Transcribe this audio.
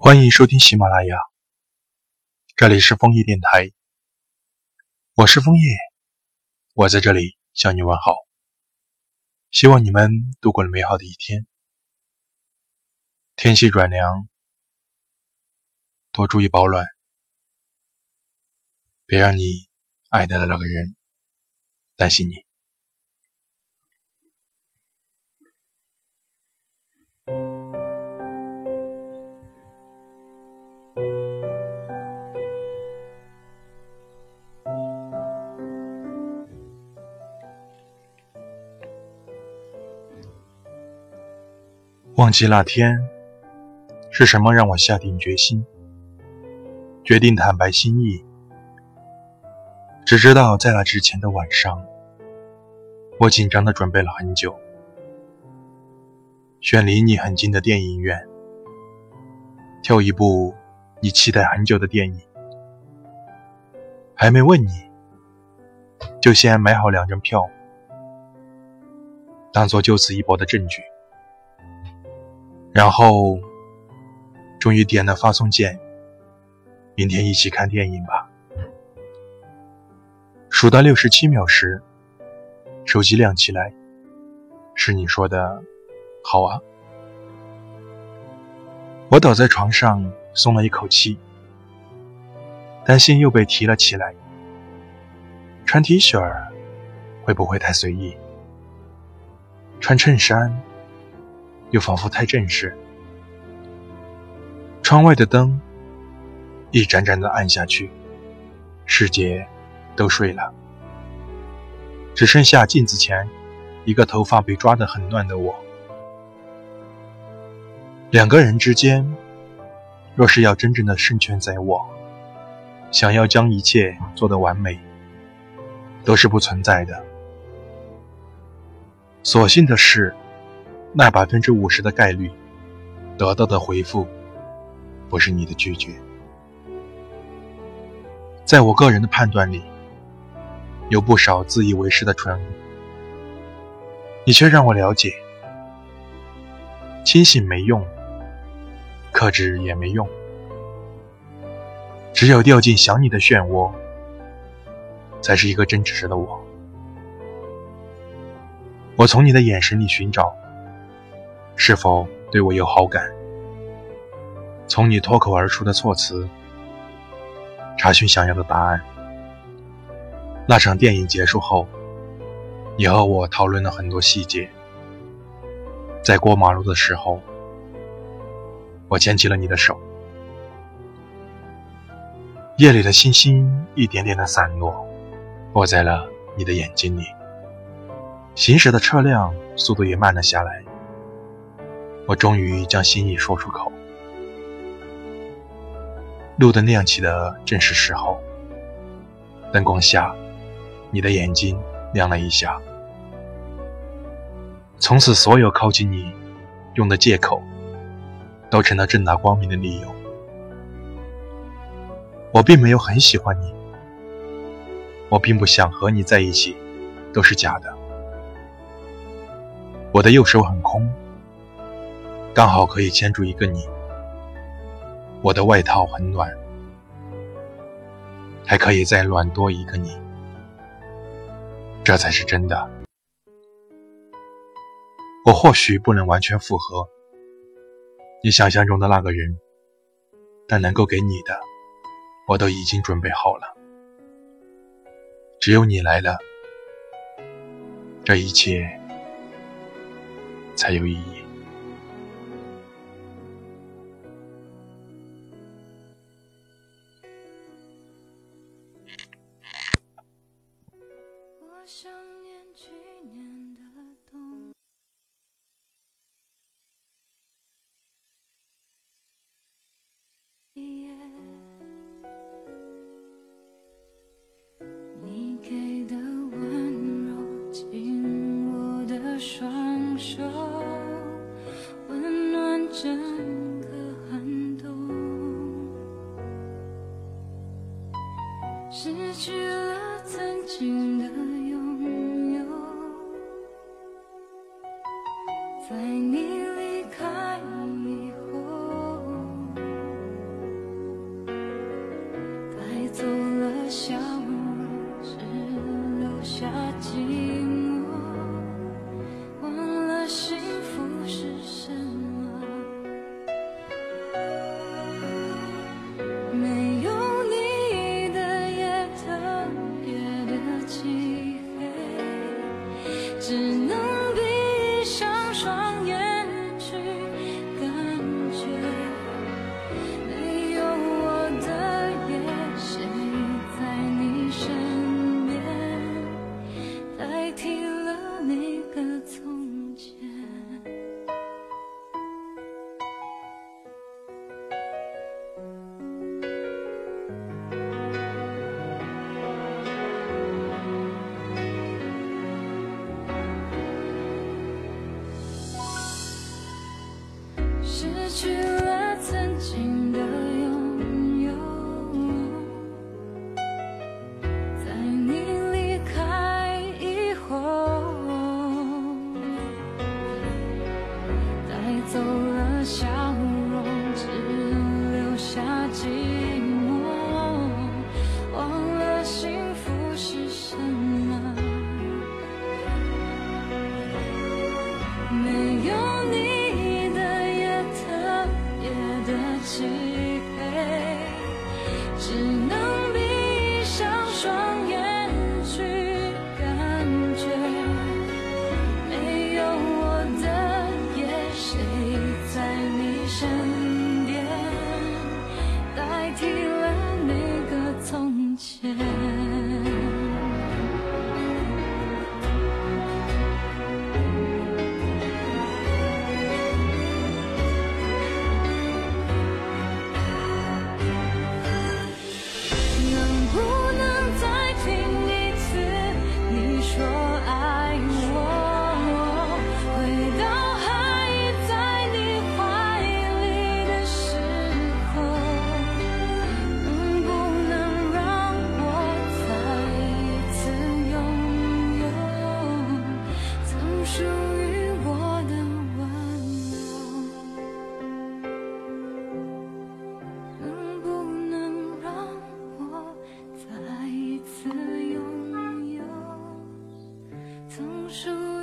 欢迎收听喜马拉雅，这里是枫叶电台，我是枫叶，我在这里向你问好，希望你们度过了美好的一天。天气转凉，多注意保暖，别让你爱的那个人担心你。忘记那天是什么让我下定决心，决定坦白心意。只知道在那之前的晚上，我紧张的准备了很久，选离你很近的电影院，挑一部你期待很久的电影，还没问你，就先买好两张票，当做就此一搏的证据。然后，终于点了发送键。明天一起看电影吧。数到六十七秒时，手机亮起来，是你说的“好啊”。我倒在床上，松了一口气，担心又被提了起来。穿 T 恤会不会太随意？穿衬衫？又仿佛太正式。窗外的灯一盏盏的暗下去，世界都睡了，只剩下镜子前一个头发被抓得很乱的我。两个人之间，若是要真正的胜券在握，想要将一切做得完美，都是不存在的。所幸的是。那百分之五十的概率得到的回复，不是你的拒绝。在我个人的判断里，有不少自以为是的蠢物，你却让我了解：清醒没用，克制也没用，只有掉进想你的漩涡，才是一个真实的我。我从你的眼神里寻找。是否对我有好感？从你脱口而出的措辞查询想要的答案。那场电影结束后，你和我讨论了很多细节。在过马路的时候，我牵起了你的手。夜里的星星一点点的散落，落在了你的眼睛里。行驶的车辆速度也慢了下来。我终于将心意说出口。路灯亮起的正是时候，灯光下，你的眼睛亮了一下。从此，所有靠近你用的借口，都成了正大光明的理由。我并没有很喜欢你，我并不想和你在一起，都是假的。我的右手很空。刚好可以牵住一个你，我的外套很暖，还可以再暖多一个你，这才是真的。我或许不能完全符合你想象中的那个人，但能够给你的，我都已经准备好了。只有你来了，这一切才有意义。想念去年的冬夜，你给的温柔，紧握的双手，温暖整个寒冬。失去了曾经的。说。总是